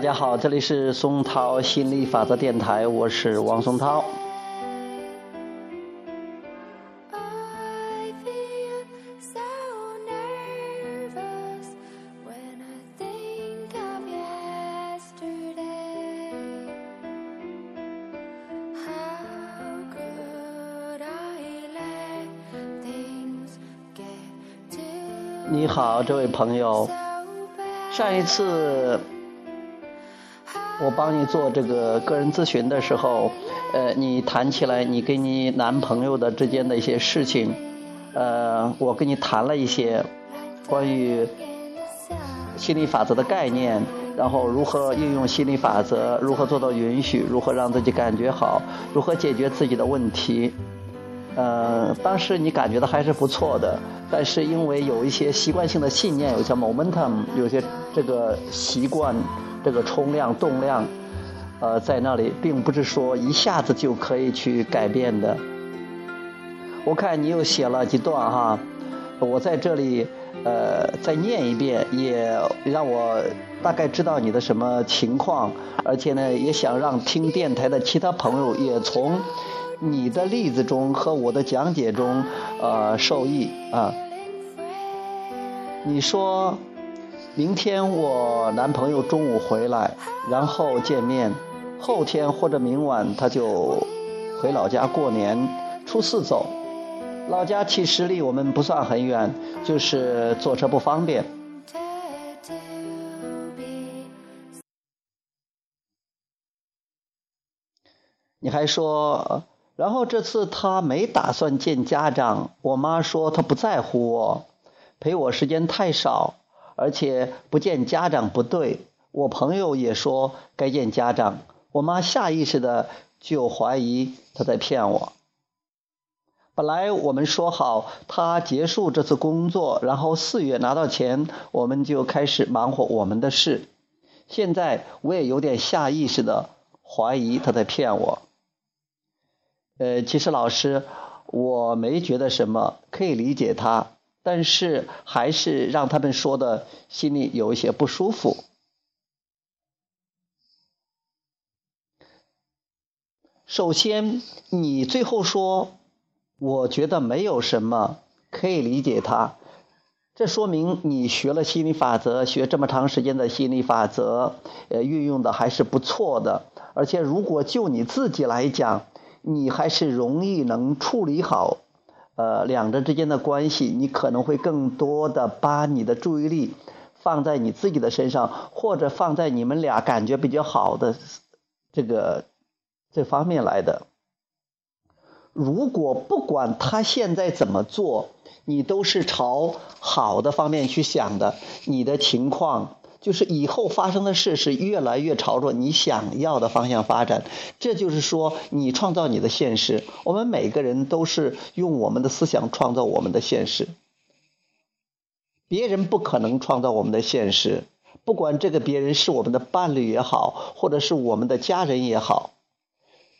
大家好，这里是松涛心理法则电台，我是王松涛。你好，这位朋友，上一次。我帮你做这个个人咨询的时候，呃，你谈起来你跟你男朋友的之间的一些事情，呃，我跟你谈了一些关于心理法则的概念，然后如何运用心理法则，如何做到允许，如何让自己感觉好，如何解决自己的问题，呃，当时你感觉到还是不错的，但是因为有一些习惯性的信念，有些 momentum，有些这个习惯。这个冲量、动量，呃，在那里，并不是说一下子就可以去改变的。我看你又写了几段哈，我在这里呃再念一遍，也让我大概知道你的什么情况，而且呢，也想让听电台的其他朋友也从你的例子中和我的讲解中呃受益啊。你说。明天我男朋友中午回来，然后见面。后天或者明晚他就回老家过年。初四走，老家其实离我们不算很远，就是坐车不方便。你还说，然后这次他没打算见家长。我妈说她不在乎我，陪我时间太少。而且不见家长不对，我朋友也说该见家长，我妈下意识的就怀疑他在骗我。本来我们说好他结束这次工作，然后四月拿到钱，我们就开始忙活我们的事。现在我也有点下意识的怀疑他在骗我。呃，其实老师，我没觉得什么，可以理解他。但是还是让他们说的心里有一些不舒服。首先，你最后说，我觉得没有什么可以理解他，这说明你学了心理法则，学这么长时间的心理法则，呃，运用的还是不错的。而且，如果就你自己来讲，你还是容易能处理好。呃，两者之间的关系，你可能会更多的把你的注意力放在你自己的身上，或者放在你们俩感觉比较好的这个这方面来的。如果不管他现在怎么做，你都是朝好的方面去想的，你的情况。就是以后发生的事是越来越朝着你想要的方向发展，这就是说你创造你的现实。我们每个人都是用我们的思想创造我们的现实，别人不可能创造我们的现实。不管这个别人是我们的伴侣也好，或者是我们的家人也好，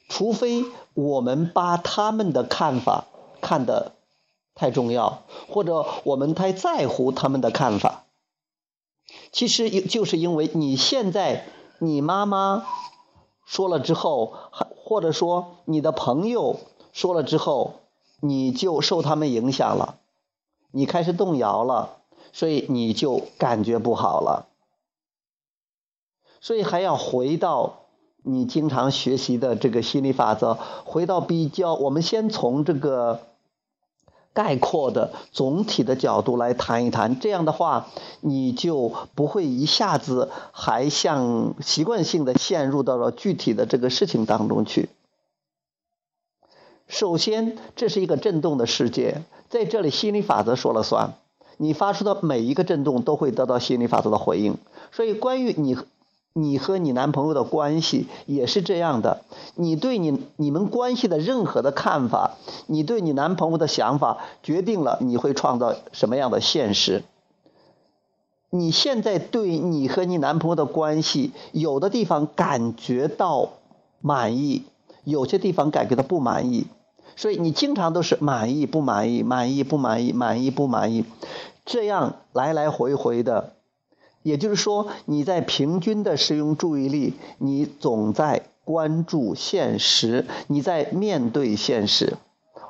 除非我们把他们的看法看得太重要，或者我们太在乎他们的看法。其实，就是因为你现在你妈妈说了之后，还或者说你的朋友说了之后，你就受他们影响了，你开始动摇了，所以你就感觉不好了。所以还要回到你经常学习的这个心理法则，回到比较，我们先从这个。概括的总体的角度来谈一谈，这样的话，你就不会一下子还像习惯性的陷入到了具体的这个事情当中去。首先，这是一个震动的世界，在这里心理法则说了算，你发出的每一个震动都会得到心理法则的回应。所以，关于你。你和你男朋友的关系也是这样的，你对你你们关系的任何的看法，你对你男朋友的想法，决定了你会创造什么样的现实。你现在对你和你男朋友的关系，有的地方感觉到满意，有些地方感觉到不满意，所以你经常都是满意不满意，满意不满意，满意不满意，这样来来回回的。也就是说，你在平均的使用注意力，你总在关注现实，你在面对现实。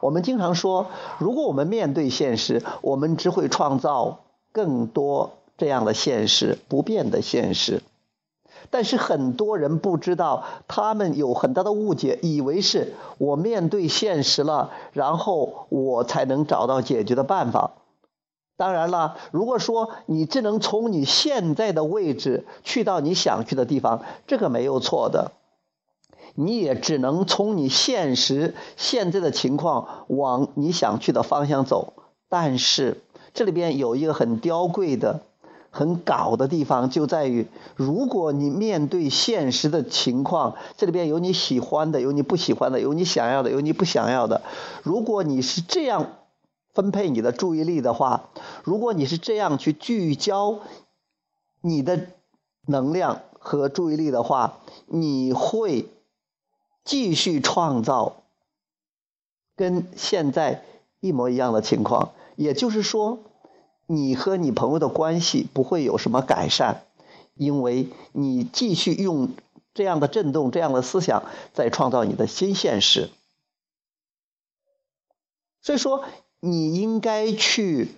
我们经常说，如果我们面对现实，我们只会创造更多这样的现实，不变的现实。但是很多人不知道，他们有很大的误解，以为是我面对现实了，然后我才能找到解决的办法。当然了，如果说你只能从你现在的位置去到你想去的地方，这个没有错的。你也只能从你现实现在的情况往你想去的方向走。但是这里边有一个很刁贵的、很搞的地方，就在于如果你面对现实的情况，这里边有你喜欢的，有你不喜欢的，有你想要的，有你不想要的。如果你是这样。分配你的注意力的话，如果你是这样去聚焦你的能量和注意力的话，你会继续创造跟现在一模一样的情况。也就是说，你和你朋友的关系不会有什么改善，因为你继续用这样的震动、这样的思想在创造你的新现实。所以说。你应该去，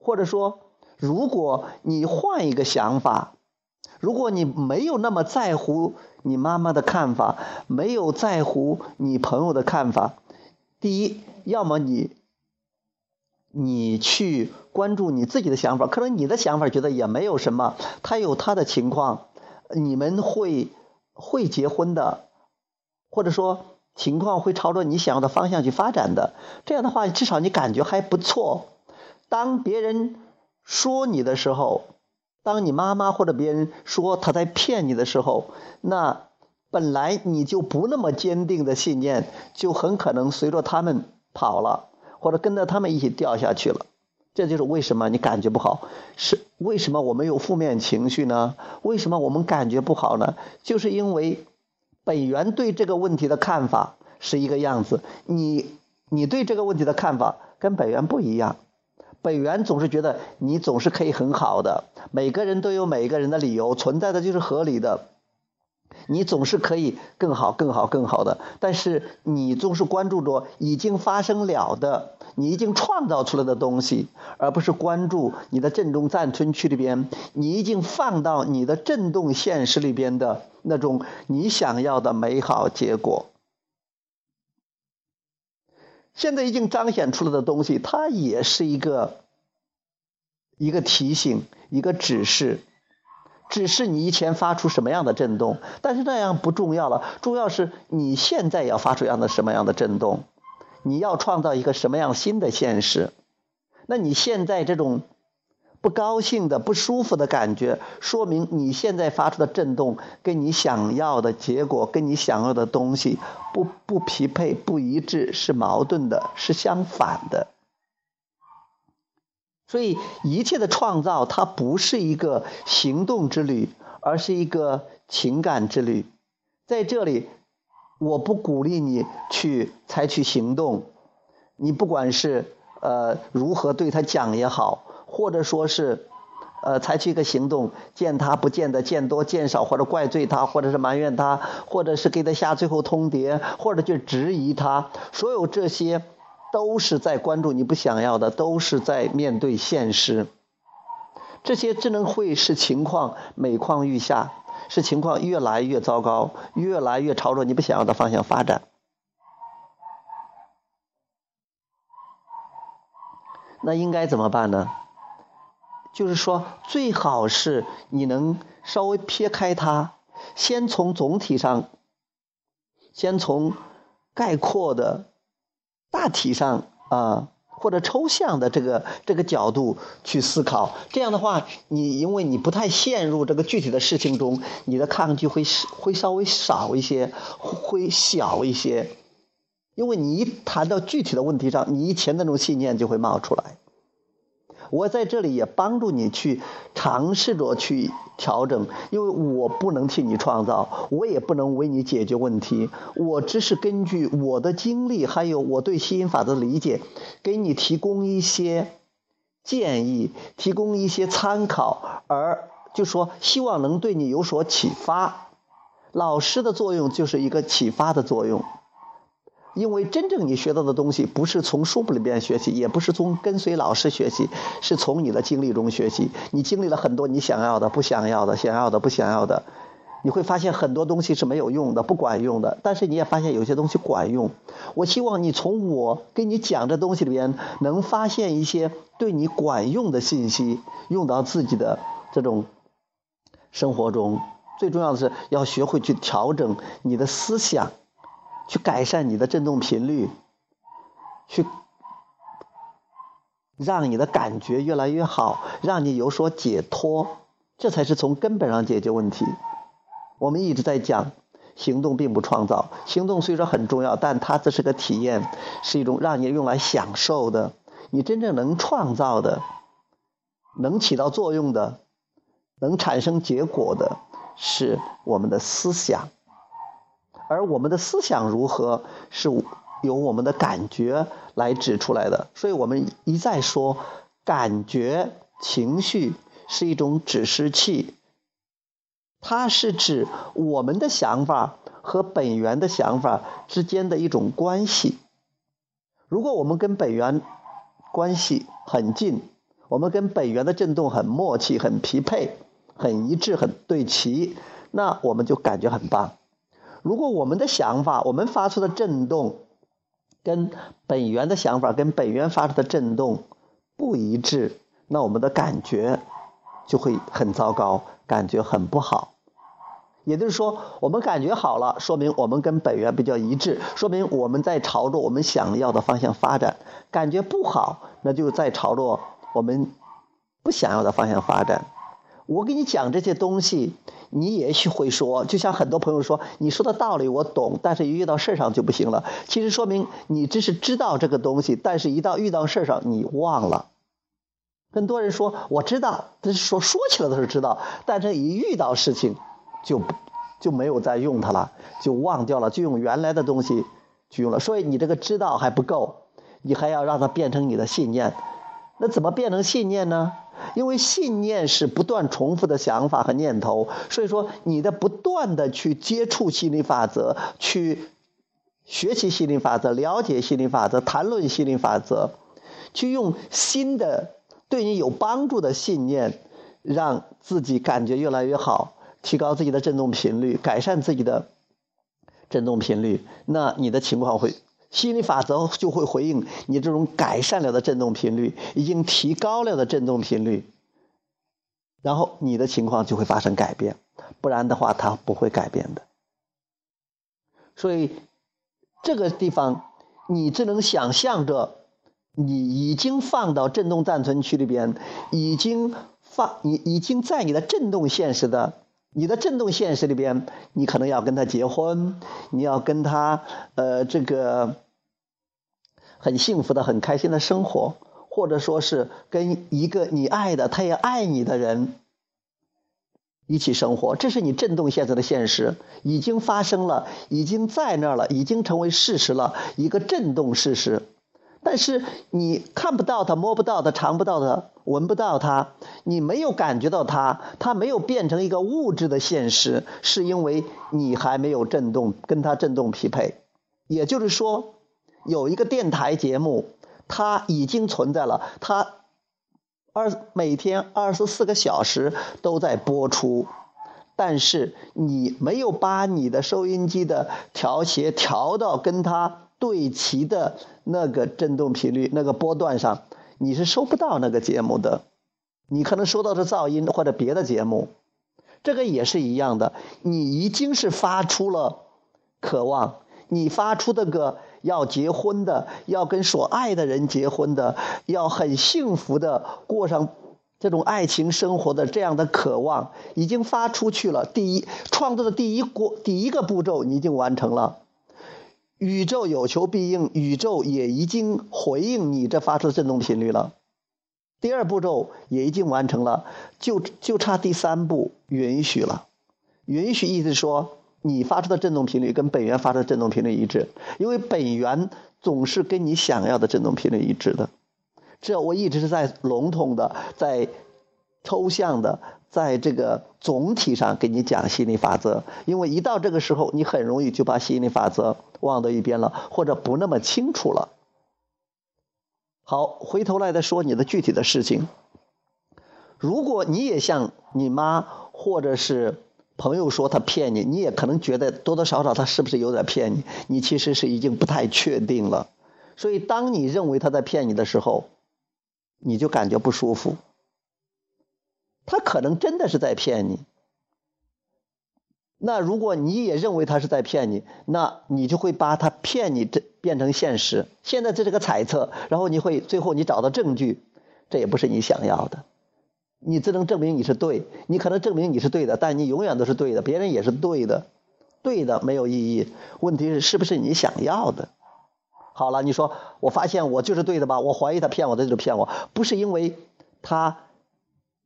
或者说，如果你换一个想法，如果你没有那么在乎你妈妈的看法，没有在乎你朋友的看法，第一，要么你，你去关注你自己的想法，可能你的想法觉得也没有什么，他有他的情况，你们会会结婚的，或者说。情况会朝着你想要的方向去发展的，这样的话，至少你感觉还不错。当别人说你的时候，当你妈妈或者别人说他在骗你的时候，那本来你就不那么坚定的信念，就很可能随着他们跑了，或者跟着他们一起掉下去了。这就是为什么你感觉不好，是为什么我们有负面情绪呢？为什么我们感觉不好呢？就是因为。本源对这个问题的看法是一个样子，你你对这个问题的看法跟本源不一样。本源总是觉得你总是可以很好的，每个人都有每个人的理由，存在的就是合理的。你总是可以更好、更好、更好的，但是你总是关注着已经发生了的、你已经创造出来的东西，而不是关注你的震动暂存区里边，你已经放到你的震动现实里边的那种你想要的美好结果。现在已经彰显出来的东西，它也是一个一个提醒，一个指示。只是你以前发出什么样的震动，但是那样不重要了，重要是你现在要发出样的什么样的震动，你要创造一个什么样新的现实。那你现在这种不高兴的、不舒服的感觉，说明你现在发出的震动跟你想要的结果、跟你想要的东西不不匹配、不一致，是矛盾的，是相反的。所以，一切的创造它不是一个行动之旅，而是一个情感之旅。在这里，我不鼓励你去采取行动。你不管是呃如何对他讲也好，或者说是呃采取一个行动，见他不见得见多见少，或者怪罪他，或者是埋怨他，或者是给他下最后通牒，或者去质疑他，所有这些。都是在关注你不想要的，都是在面对现实。这些智能会使情况每况愈下，使情况越来越糟糕，越来越朝着你不想要的方向发展。那应该怎么办呢？就是说，最好是你能稍微撇开它，先从总体上，先从概括的。大体上啊，或者抽象的这个这个角度去思考，这样的话，你因为你不太陷入这个具体的事情中，你的抗拒会会稍微少一些，会小一些，因为你一谈到具体的问题上，你以前那种信念就会冒出来。我在这里也帮助你去尝试着去调整，因为我不能替你创造，我也不能为你解决问题，我只是根据我的经历，还有我对吸引法的理解，给你提供一些建议，提供一些参考，而就说希望能对你有所启发。老师的作用就是一个启发的作用。因为真正你学到的东西，不是从书本里边学习，也不是从跟随老师学习，是从你的经历中学习。你经历了很多你想要的、不想要的、想要的、不想要的，你会发现很多东西是没有用的、不管用的。但是你也发现有些东西管用。我希望你从我跟你讲这东西里边，能发现一些对你管用的信息，用到自己的这种生活中。最重要的是要学会去调整你的思想。去改善你的振动频率，去让你的感觉越来越好，让你有所解脱，这才是从根本上解决问题。我们一直在讲，行动并不创造，行动虽说很重要，但它只是个体验，是一种让你用来享受的。你真正能创造的，能起到作用的，能产生结果的，是我们的思想。而我们的思想如何，是由我们的感觉来指出来的。所以我们一再说，感觉、情绪是一种指示器，它是指我们的想法和本源的想法之间的一种关系。如果我们跟本源关系很近，我们跟本源的振动很默契、很匹配、很一致、很对齐，那我们就感觉很棒。如果我们的想法，我们发出的震动，跟本源的想法、跟本源发出的震动不一致，那我们的感觉就会很糟糕，感觉很不好。也就是说，我们感觉好了，说明我们跟本源比较一致，说明我们在朝着我们想要的方向发展。感觉不好，那就在朝着我们不想要的方向发展。我给你讲这些东西。你也许会说，就像很多朋友说，你说的道理我懂，但是一遇到事儿上就不行了。其实说明你只是知道这个东西，但是一到遇到事儿上你忘了。很多人说我知道，但是说说起来都是知道，但是一遇到事情就就没有再用它了，就忘掉了，就用原来的东西去用了。所以你这个知道还不够，你还要让它变成你的信念。那怎么变成信念呢？因为信念是不断重复的想法和念头，所以说你的不断的去接触心理法则，去学习心理法则，了解心理法则，谈论心理法则，去用新的对你有帮助的信念，让自己感觉越来越好，提高自己的振动频率，改善自己的振动频率，那你的情况会。心理法则就会回应你这种改善了的振动频率，已经提高了的振动频率，然后你的情况就会发生改变，不然的话它不会改变的。所以这个地方你只能想象着，你已经放到振动暂存区里边，已经放你已经在你的振动现实的。你的震动现实里边，你可能要跟他结婚，你要跟他呃这个很幸福的、很开心的生活，或者说是跟一个你爱的、他也爱你的人一起生活，这是你震动现在的现实，已经发生了，已经在那儿了，已经成为事实了，一个震动事实。但是你看不到它，摸不到它，尝不到它，闻不到它，你没有感觉到它，它没有变成一个物质的现实，是因为你还没有振动，跟它振动匹配。也就是说，有一个电台节目，它已经存在了，它二每天二十四个小时都在播出，但是你没有把你的收音机的调谐调到跟它。对齐的那个振动频率、那个波段上，你是收不到那个节目的。你可能收到的噪音或者别的节目，这个也是一样的。你已经是发出了渴望，你发出那个要结婚的、要跟所爱的人结婚的、要很幸福的过上这种爱情生活的这样的渴望，已经发出去了。第一，创作的第一过第一个步骤，你已经完成了。宇宙有求必应，宇宙也已经回应你这发出的振动频率了。第二步骤也已经完成了，就就差第三步允许了。允许意思说，你发出的振动频率跟本源发出的振动频率一致，因为本源总是跟你想要的振动频率一致的。这我一直是在笼统的在抽象的，在这个总体上给你讲吸引力法则，因为一到这个时候，你很容易就把吸引力法则忘到一边了，或者不那么清楚了。好，回头来再说你的具体的事情。如果你也像你妈或者是朋友说他骗你，你也可能觉得多多少少他是不是有点骗你？你其实是已经不太确定了。所以，当你认为他在骗你的时候，你就感觉不舒服。他可能真的是在骗你。那如果你也认为他是在骗你，那你就会把他骗你这变成现实。现在这是个猜测，然后你会最后你找到证据，这也不是你想要的。你只能证明你是对，你可能证明你是对的，但你永远都是对的，别人也是对的，对的没有意义。问题是是不是你想要的？好了，你说我发现我就是对的吧？我怀疑他骗我的就是骗我，不是因为他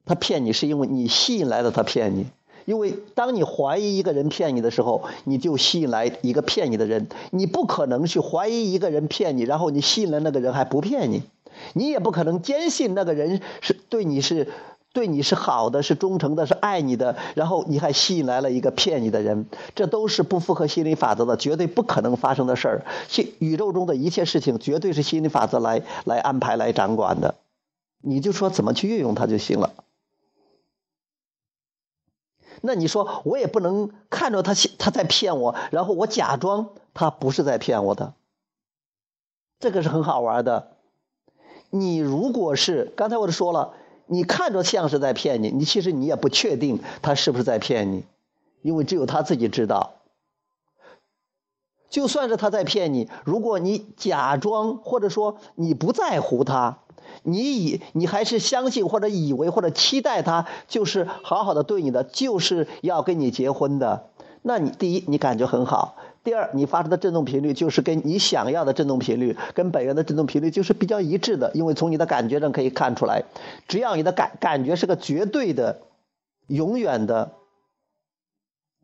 他骗你，是因为你吸引来的他骗你。因为当你怀疑一个人骗你的时候，你就吸引来一个骗你的人。你不可能去怀疑一个人骗你，然后你吸引了那个人还不骗你。你也不可能坚信那个人是对你是对你是好的，是忠诚的，是爱你的，然后你还吸引来了一个骗你的人。这都是不符合心理法则的，绝对不可能发生的事儿。心宇宙中的一切事情，绝对是心理法则来来安排、来掌管的。你就说怎么去运用它就行了。那你说我也不能看着他他在骗我，然后我假装他不是在骗我的，这个是很好玩的。你如果是刚才我都说了，你看着像是在骗你，你其实你也不确定他是不是在骗你，因为只有他自己知道。就算是他在骗你，如果你假装或者说你不在乎他。你以你还是相信或者以为或者期待他就是好好的对你的，就是要跟你结婚的。那你第一你感觉很好，第二你发出的振动频率就是跟你想要的振动频率跟本源的振动频率就是比较一致的，因为从你的感觉上可以看出来，只要你的感感觉是个绝对的、永远的、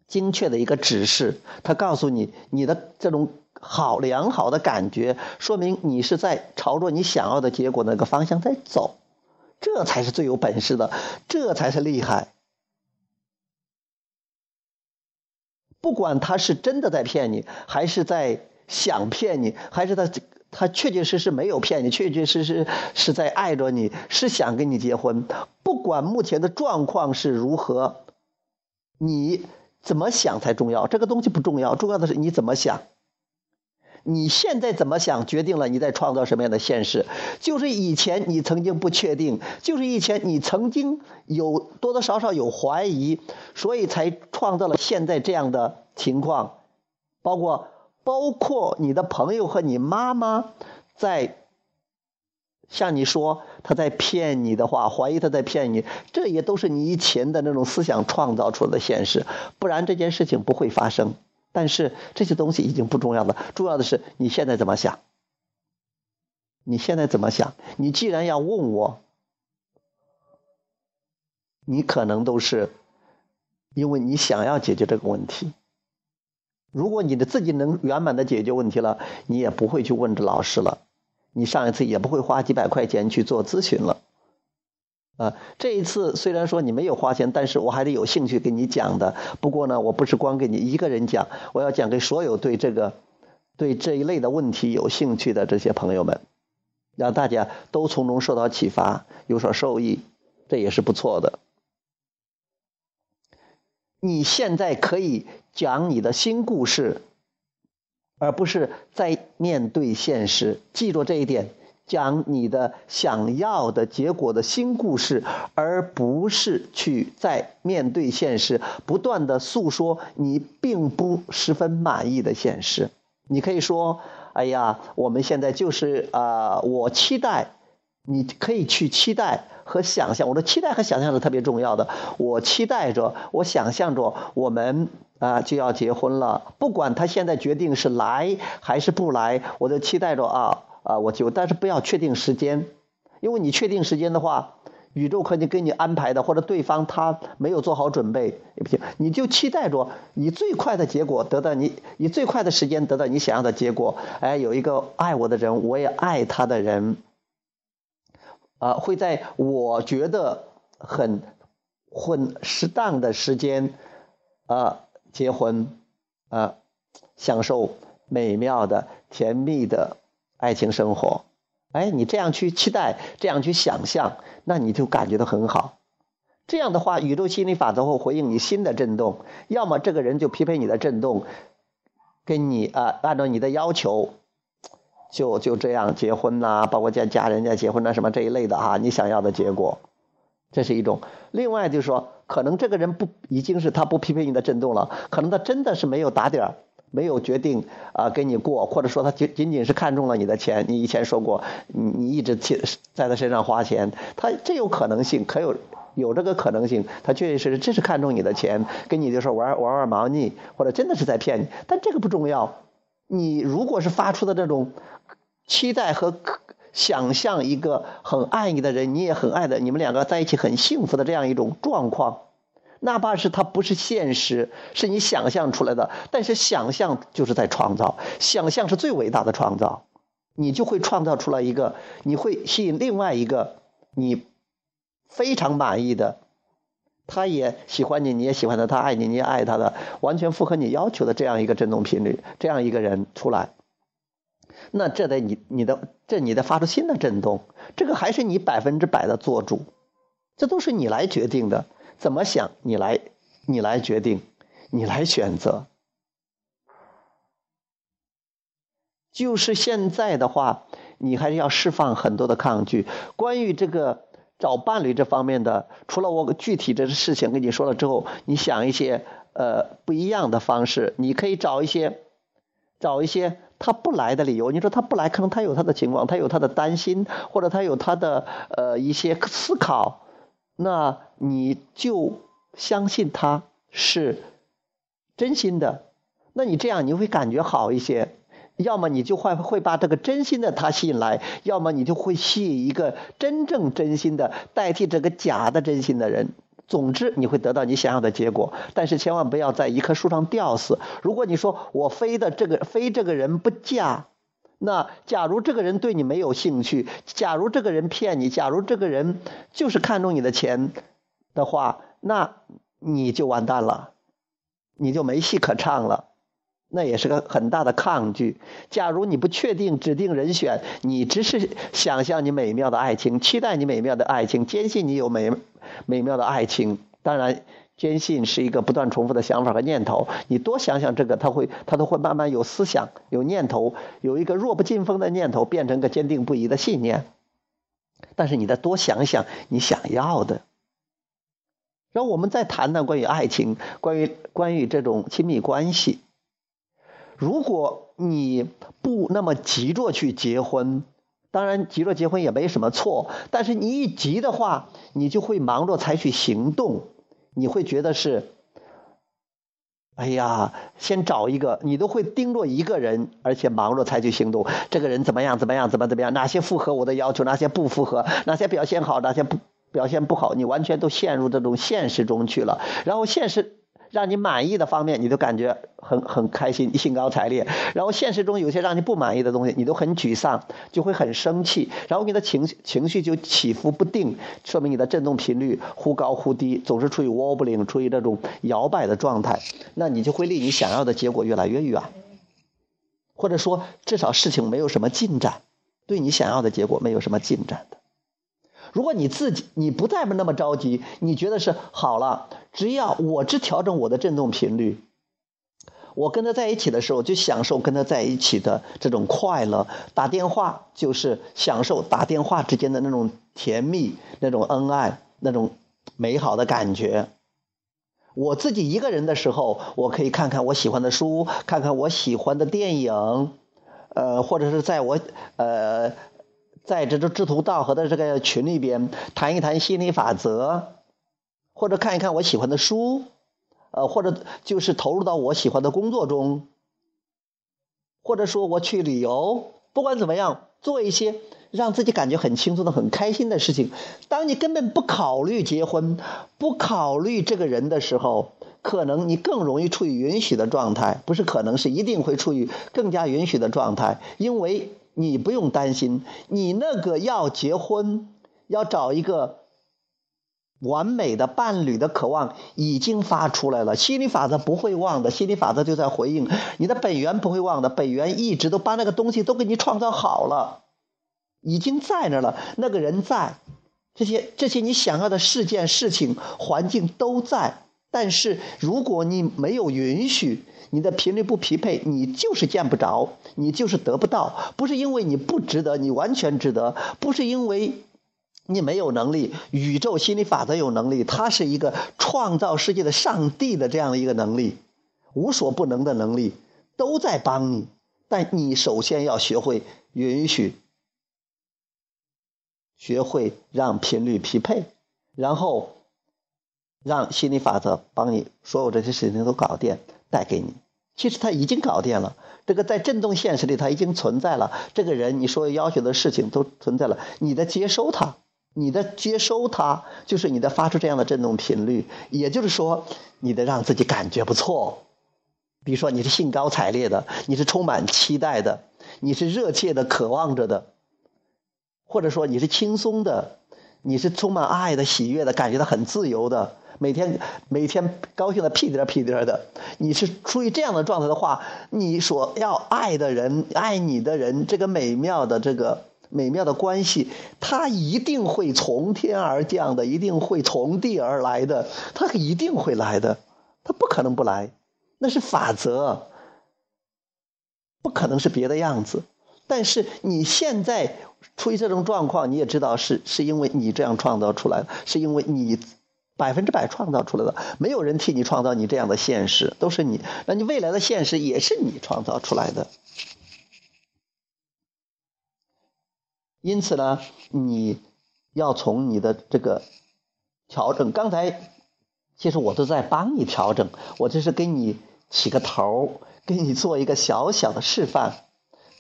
精确的一个指示，它告诉你你的这种。好良好的感觉，说明你是在朝着你想要的结果那个方向在走，这才是最有本事的，这才是厉害。不管他是真的在骗你，还是在想骗你，还是他他确确实实没有骗你，确确实实是在爱着你，是想跟你结婚。不管目前的状况是如何，你怎么想才重要。这个东西不重要，重要的是你怎么想。你现在怎么想，决定了你在创造什么样的现实。就是以前你曾经不确定，就是以前你曾经有多多少少有怀疑，所以才创造了现在这样的情况。包括包括你的朋友和你妈妈在向你说他在骗你的话，怀疑他在骗你，这也都是你以前的那种思想创造出来的现实，不然这件事情不会发生。但是这些东西已经不重要了，重要的是你现在怎么想？你现在怎么想？你既然要问我，你可能都是因为你想要解决这个问题。如果你的自己能圆满的解决问题了，你也不会去问这老师了，你上一次也不会花几百块钱去做咨询了。啊，这一次虽然说你没有花钱，但是我还得有兴趣给你讲的。不过呢，我不是光给你一个人讲，我要讲给所有对这个、对这一类的问题有兴趣的这些朋友们，让大家都从中受到启发，有所受益，这也是不错的。你现在可以讲你的新故事，而不是在面对现实。记住这一点。讲你的想要的结果的新故事，而不是去在面对现实，不断的诉说你并不十分满意的现实。你可以说：“哎呀，我们现在就是啊，我期待。”你可以去期待和想象。我的期待和想象是特别重要的。我期待着，我想象着，我们啊就要结婚了。不管他现在决定是来还是不来，我都期待着啊。啊，我就但是不要确定时间，因为你确定时间的话，宇宙可能给你安排的，或者对方他没有做好准备也不行，你就期待着以最快的结果得到你以最快的时间得到你想要的结果。哎，有一个爱我的人，我也爱他的人，啊，会在我觉得很混适当的时间啊结婚啊，享受美妙的甜蜜的爱情生活。哎，你这样去期待，这样去想象，那你就感觉到很好。这样的话，宇宙心理法则会回应你新的震动，要么这个人就匹配你的震动，跟你啊按照你的要求，就就这样结婚呐，包括加加人家结婚呐什么这一类的哈，你想要的结果，这是一种。另外就是说，可能这个人不已经是他不匹配你的震动了，可能他真的是没有打点儿。没有决定啊，跟你过，或者说他仅仅仅是看中了你的钱。你以前说过，你你一直去在他身上花钱，他这有可能性，可有有这个可能性，他确确实实这是看中你的钱，跟你就是玩玩玩猫腻，或者真的是在骗你。但这个不重要，你如果是发出的这种期待和想象一个很爱你的人，你也很爱的，你们两个在一起很幸福的这样一种状况。哪怕是它不是现实，是你想象出来的，但是想象就是在创造，想象是最伟大的创造，你就会创造出来一个，你会吸引另外一个你非常满意的，他也喜欢你，你也喜欢他，他爱你，你也爱他的，完全符合你要求的这样一个振动频率，这样一个人出来，那这得你你的这你得发出新的震动，这个还是你百分之百的做主，这都是你来决定的。怎么想？你来，你来决定，你来选择。就是现在的话，你还是要释放很多的抗拒。关于这个找伴侣这方面的，除了我具体的事情跟你说了之后，你想一些呃不一样的方式。你可以找一些，找一些他不来的理由。你说他不来，可能他有他的情况，他有他的担心，或者他有他的呃一些思考。那你就相信他是真心的，那你这样你会感觉好一些。要么你就会会把这个真心的他吸引来，要么你就会吸引一个真正真心的代替这个假的真心的人。总之，你会得到你想要的结果。但是千万不要在一棵树上吊死。如果你说我非的这个非这个人不嫁。那假如这个人对你没有兴趣，假如这个人骗你，假如这个人就是看中你的钱的话，那你就完蛋了，你就没戏可唱了，那也是个很大的抗拒。假如你不确定指定人选，你只是想象你美妙的爱情，期待你美妙的爱情，坚信你有美美妙的爱情，当然。坚信是一个不断重复的想法和念头，你多想想这个，他会他都会慢慢有思想、有念头，有一个弱不禁风的念头变成个坚定不移的信念。但是你再多想想你想要的，然后我们再谈谈关于爱情、关于关于这种亲密关系。如果你不那么急着去结婚，当然急着结婚也没什么错，但是你一急的话，你就会忙着采取行动。你会觉得是，哎呀，先找一个，你都会盯着一个人，而且忙着采取行动。这个人怎么样？怎么样？怎么怎么样？哪些符合我的要求？哪些不符合？哪些表现好？哪些不表现不好？你完全都陷入这种现实中去了。然后现实。让你满意的方面，你都感觉很很开心，兴高采烈。然后现实中有些让你不满意的东西，你都很沮丧，就会很生气。然后你的情绪情绪就起伏不定，说明你的振动频率忽高忽低，总是处于 wobbling，处于这种摇摆的状态。那你就会离你想要的结果越来越远，或者说至少事情没有什么进展，对你想要的结果没有什么进展的。如果你自己你不再那么着急，你觉得是好了，只要我只调整我的振动频率，我跟他在一起的时候就享受跟他在一起的这种快乐，打电话就是享受打电话之间的那种甜蜜、那种恩爱、那种美好的感觉。我自己一个人的时候，我可以看看我喜欢的书，看看我喜欢的电影，呃，或者是在我呃。在这种志同道合的这个群里边谈一谈心理法则，或者看一看我喜欢的书，呃，或者就是投入到我喜欢的工作中，或者说我去旅游，不管怎么样，做一些让自己感觉很轻松的、很开心的事情。当你根本不考虑结婚、不考虑这个人的时候，可能你更容易处于允许的状态，不是可能是一定会处于更加允许的状态，因为。你不用担心，你那个要结婚，要找一个完美的伴侣的渴望已经发出来了。心理法则不会忘的，心理法则就在回应你的本源不会忘的，本源一直都把那个东西都给你创造好了，已经在那了。那个人在，这些这些你想要的事件、事情、环境都在。但是如果你没有允许，你的频率不匹配，你就是见不着，你就是得不到。不是因为你不值得，你完全值得；不是因为你没有能力，宇宙心理法则有能力，它是一个创造世界的上帝的这样的一个能力，无所不能的能力都在帮你。但你首先要学会允许，学会让频率匹配，然后。让心理法则帮你所有这些事情都搞定，带给你。其实他已经搞定了，这个在振动现实里他已经存在了。这个人你所有要求的事情都存在了，你的接收它，你的接收它，就是你的发出这样的振动频率。也就是说，你的让自己感觉不错。比如说你是兴高采烈的，你是充满期待的，你是热切的渴望着的，或者说你是轻松的，你是充满爱的、喜悦的，感觉到很自由的。每天每天高兴的屁颠屁颠的，你是处于这样的状态的话，你所要爱的人、爱你的人，这个美妙的这个美妙的关系，它一定会从天而降的，一定会从地而来的，它一定会来的，它不可能不来，那是法则，不可能是别的样子。但是你现在处于这种状况，你也知道是是因为你这样创造出来的，是因为你。百分之百创造出来的，没有人替你创造你这样的现实，都是你。那你未来的现实也是你创造出来的。因此呢，你要从你的这个调整。刚才其实我都在帮你调整，我这是给你起个头，给你做一个小小的示范，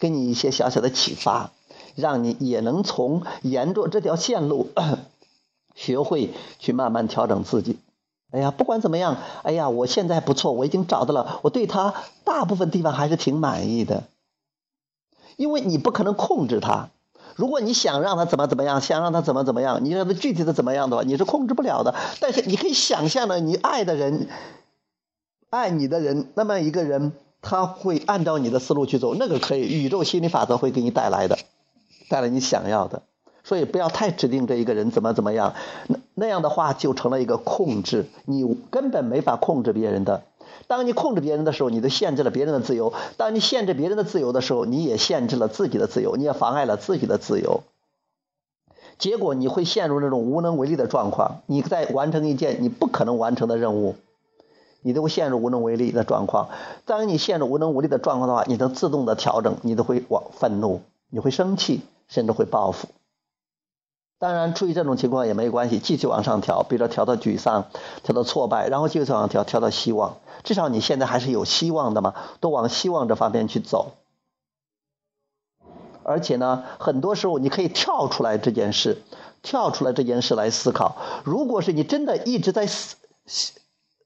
给你一些小小的启发，让你也能从沿着这条线路。学会去慢慢调整自己。哎呀，不管怎么样，哎呀，我现在不错，我已经找到了，我对他大部分地方还是挺满意的。因为你不可能控制他，如果你想让他怎么怎么样，想让他怎么怎么样，你让他具体的怎么样的话，你是控制不了的。但是你可以想象的，你爱的人，爱你的人，那么一个人他会按照你的思路去走，那个可以，宇宙心理法则会给你带来的，带来你想要的。所以不要太指定这一个人怎么怎么样，那那样的话就成了一个控制，你根本没法控制别人的。当你控制别人的时候，你就限制了别人的自由；当你限制别人的自由的时候，你也限制了自己的自由，你也妨碍了自己的自由。结果你会陷入那种无能为力的状况。你在完成一件你不可能完成的任务，你都会陷入无能为力的状况。当你陷入无能为力的状况的话，你能自动的调整，你都会往愤怒，你会生气，甚至会报复。当然，出于这种情况也没关系，继续往上调，比如说调到沮丧，调到挫败，然后继续往上调，调到希望。至少你现在还是有希望的嘛，都往希望这方面去走。而且呢，很多时候你可以跳出来这件事，跳出来这件事来思考。如果是你真的一直在思，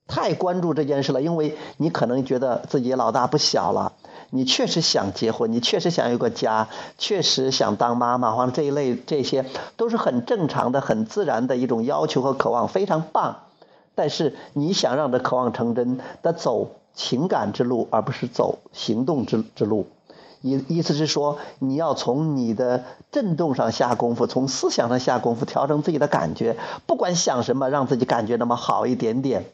太关注这件事了，因为你可能觉得自己老大不小了。你确实想结婚，你确实想有个家，确实想当妈妈，或者这一类，这些都是很正常的、很自然的一种要求和渴望，非常棒。但是你想让这渴望成真，得走情感之路，而不是走行动之之路。意意思是说，你要从你的震动上下功夫，从思想上下功夫，调整自己的感觉，不管想什么，让自己感觉那么好一点点，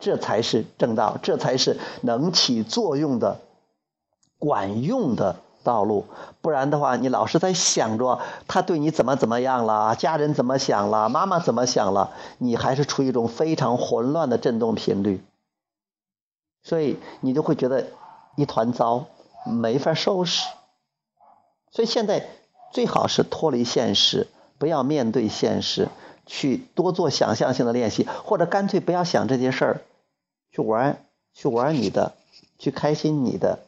这才是正道，这才是能起作用的。管用的道路，不然的话，你老是在想着他对你怎么怎么样了，家人怎么想了，妈妈怎么想了，你还是处于一种非常混乱的振动频率，所以你就会觉得一团糟，没法收拾。所以现在最好是脱离现实，不要面对现实，去多做想象性的练习，或者干脆不要想这些事儿，去玩，去玩你的，去开心你的。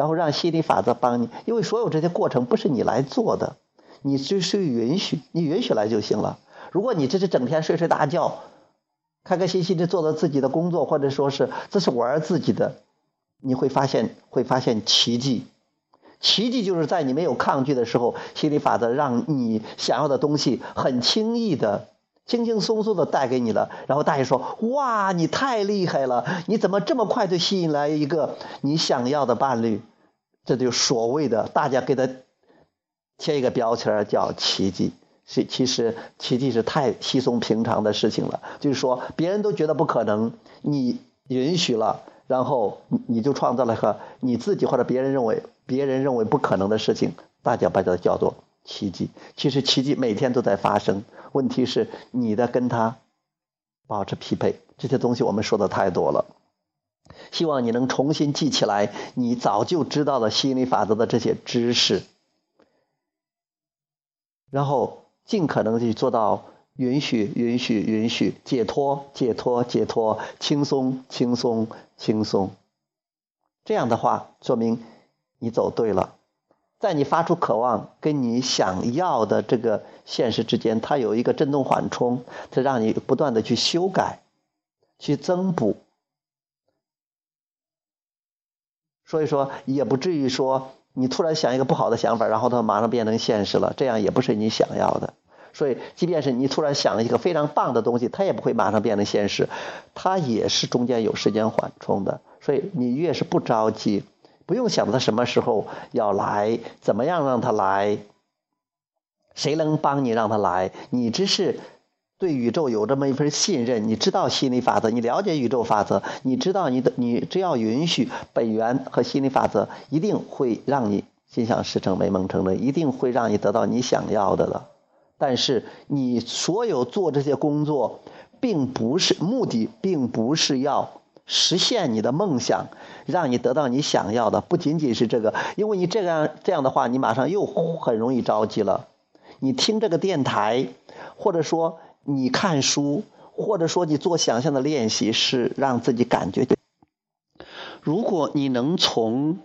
然后让心理法则帮你，因为所有这些过程不是你来做的，你只需允许，你允许来就行了。如果你这是整天睡睡大觉，开开心心的做着自己的工作，或者说是这是玩自己的，你会发现会发现奇迹。奇迹就是在你没有抗拒的时候，心理法则让你想要的东西很轻易的轻轻松松的带给你了，然后大爷说：“哇，你太厉害了！你怎么这么快就吸引来一个你想要的伴侣？”这就所谓的大家给他贴一个标签叫奇迹。是，其实奇迹是太稀松平常的事情了。就是说，别人都觉得不可能，你允许了，然后你你就创造了个你自己或者别人认为别人认为不可能的事情，大家把它叫做奇迹。其实奇迹每天都在发生，问题是你的跟他保持匹配。这些东西我们说的太多了，希望你能重新记起来你早就知道的吸引力法则的这些知识，然后。尽可能去做到允许、允许、允许，解脱、解脱、解脱，轻松、轻松、轻松。这样的话，说明你走对了。在你发出渴望跟你想要的这个现实之间，它有一个振动缓冲，它让你不断的去修改、去增补。所以说，也不至于说你突然想一个不好的想法，然后它马上变成现实了，这样也不是你想要的。所以，即便是你突然想了一个非常棒的东西，它也不会马上变成现实，它也是中间有时间缓冲的。所以，你越是不着急，不用想它什么时候要来，怎么样让它来，谁能帮你让它来？你只是对宇宙有这么一份信任，你知道心理法则，你了解宇宙法则，你知道你的，你只要允许本源和心理法则，一定会让你心想事成、美梦成真，一定会让你得到你想要的了。但是你所有做这些工作，并不是目的，并不是要实现你的梦想，让你得到你想要的，不仅仅是这个，因为你这样这样的话，你马上又很容易着急了。你听这个电台，或者说你看书，或者说你做想象的练习，是让自己感觉。如果你能从。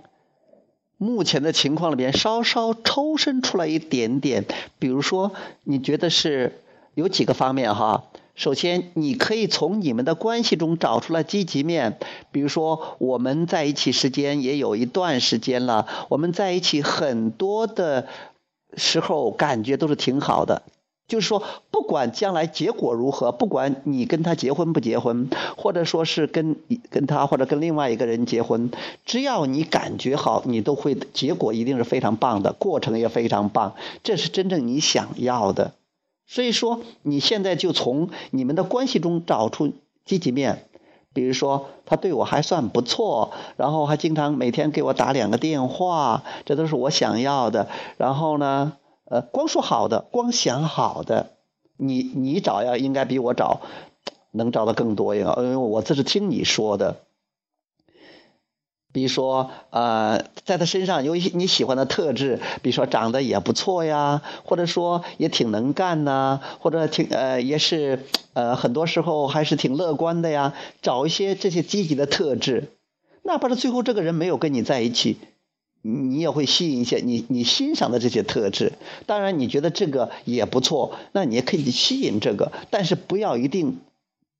目前的情况里边，稍稍抽身出来一点点，比如说，你觉得是有几个方面哈？首先，你可以从你们的关系中找出来积极面，比如说，我们在一起时间也有一段时间了，我们在一起很多的时候感觉都是挺好的。就是说，不管将来结果如何，不管你跟他结婚不结婚，或者说是跟跟他或者跟另外一个人结婚，只要你感觉好，你都会结果一定是非常棒的，过程也非常棒，这是真正你想要的。所以说，你现在就从你们的关系中找出积极面，比如说他对我还算不错，然后还经常每天给我打两个电话，这都是我想要的。然后呢？呃，光说好的，光想好的，你你找呀，应该比我找能找的更多一点，因为我这是听你说的。比如说，呃，在他身上有一些你喜欢的特质，比如说长得也不错呀，或者说也挺能干呐，或者挺呃也是呃很多时候还是挺乐观的呀，找一些这些积极的特质，哪怕是最后这个人没有跟你在一起。你也会吸引一些你你欣赏的这些特质，当然你觉得这个也不错，那你也可以吸引这个，但是不要一定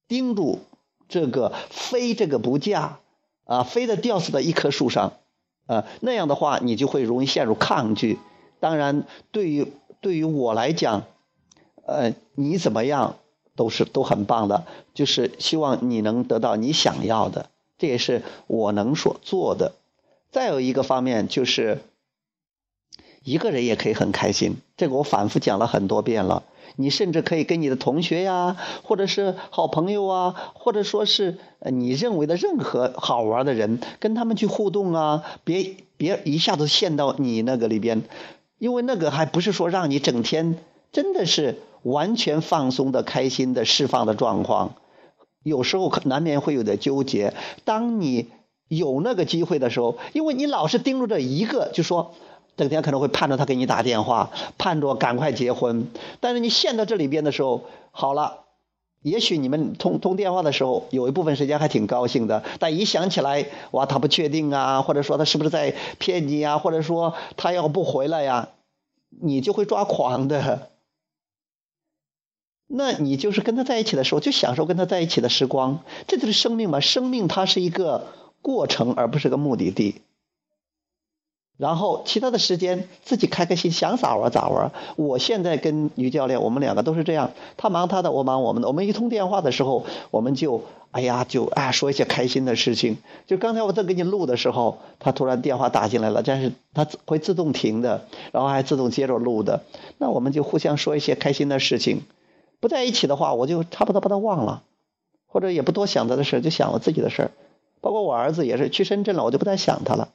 盯住这个，非这个不嫁啊，非得吊死在一棵树上啊，那样的话你就会容易陷入抗拒。当然，对于对于我来讲，呃，你怎么样都是都很棒的，就是希望你能得到你想要的，这也是我能所做的。再有一个方面就是，一个人也可以很开心。这个我反复讲了很多遍了。你甚至可以跟你的同学呀，或者是好朋友啊，或者说是你认为的任何好玩的人，跟他们去互动啊。别别一下子陷到你那个里边，因为那个还不是说让你整天真的是完全放松的、开心的、释放的状况。有时候难免会有点纠结。当你有那个机会的时候，因为你老是盯着这一个，就说整天可能会盼着他给你打电话，盼着赶快结婚。但是你陷到这里边的时候，好了，也许你们通通电话的时候，有一部分时间还挺高兴的。但一想起来，哇，他不确定啊，或者说他是不是在骗你啊，或者说他要不回来呀，你就会抓狂的。那你就是跟他在一起的时候，就享受跟他在一起的时光，这就是生命嘛。生命它是一个。过程而不是个目的地。然后其他的时间自己开开心，想咋玩咋玩。我现在跟于教练，我们两个都是这样，他忙他的，我忙我们的。我们一通电话的时候，我们就哎呀，就啊说一些开心的事情。就刚才我在给你录的时候，他突然电话打进来了，但是他会自动停的，然后还自动接着录的。那我们就互相说一些开心的事情。不在一起的话，我就差不多把他忘了，或者也不多想他的事，就想我自己的事儿。包括我儿子也是去深圳了，我就不再想他了。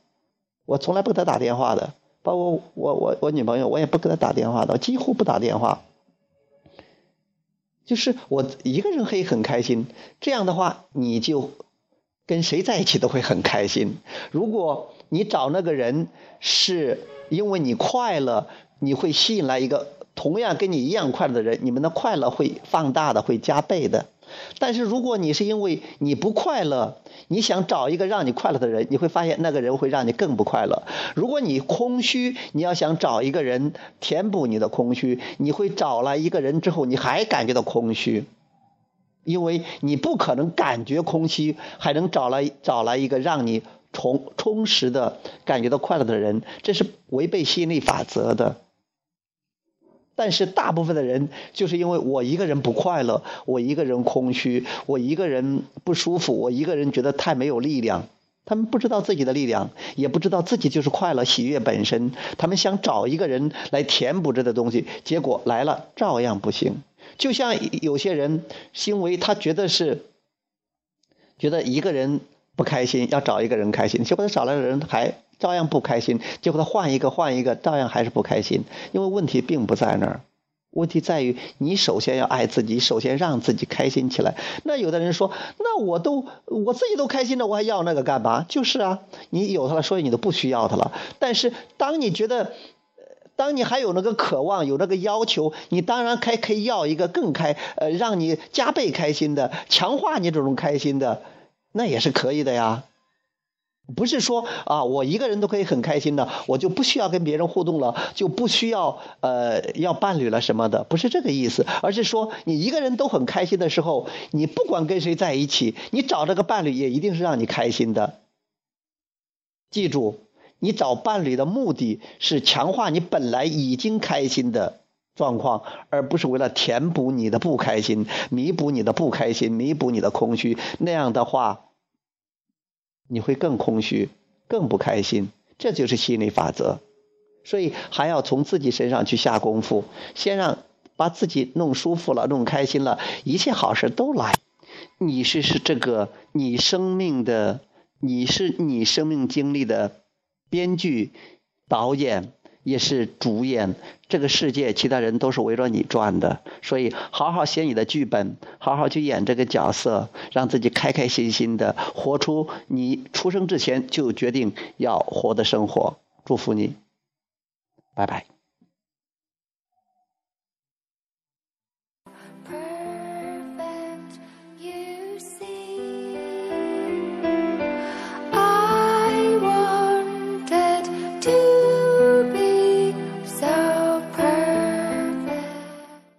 我从来不给他打电话的，包括我我我女朋友，我也不给他打电话的，几乎不打电话。就是我一个人可以很开心，这样的话，你就跟谁在一起都会很开心。如果你找那个人是因为你快乐，你会吸引来一个同样跟你一样快乐的人，你们的快乐会放大的，会加倍的。但是如果你是因为你不快乐，你想找一个让你快乐的人，你会发现那个人会让你更不快乐。如果你空虚，你要想找一个人填补你的空虚，你会找来一个人之后，你还感觉到空虚，因为你不可能感觉空虚还能找来找来一个让你充充实的感觉到快乐的人，这是违背吸引力法则的。但是大部分的人就是因为我一个人不快乐，我一个人空虚，我一个人不舒服，我一个人觉得太没有力量。他们不知道自己的力量，也不知道自己就是快乐、喜悦本身。他们想找一个人来填补这个东西，结果来了照样不行。就像有些人，因为他觉得是觉得一个人不开心，要找一个人开心，结果他找来的人还。照样不开心，结果他换一个换一个，照样还是不开心。因为问题并不在那儿，问题在于你首先要爱自己，首先让自己开心起来。那有的人说，那我都我自己都开心了，我还要那个干嘛？就是啊，你有他了，所以你都不需要他了。但是当你觉得，当你还有那个渴望，有那个要求，你当然可以可以要一个更开，呃，让你加倍开心的，强化你这种开心的，那也是可以的呀。不是说啊，我一个人都可以很开心的，我就不需要跟别人互动了，就不需要呃要伴侣了什么的，不是这个意思，而是说你一个人都很开心的时候，你不管跟谁在一起，你找这个伴侣也一定是让你开心的。记住，你找伴侣的目的是强化你本来已经开心的状况，而不是为了填补你的不开心，弥补你的不开心，弥补你的空虚。那样的话。你会更空虚，更不开心，这就是心理法则。所以还要从自己身上去下功夫，先让把自己弄舒服了，弄开心了，一切好事都来。你是是这个你生命的，你是你生命经历的编剧、导演。也是主演这个世界，其他人都是围着你转的，所以好好写你的剧本，好好去演这个角色，让自己开开心心的活出你出生之前就决定要活的生活。祝福你，拜拜。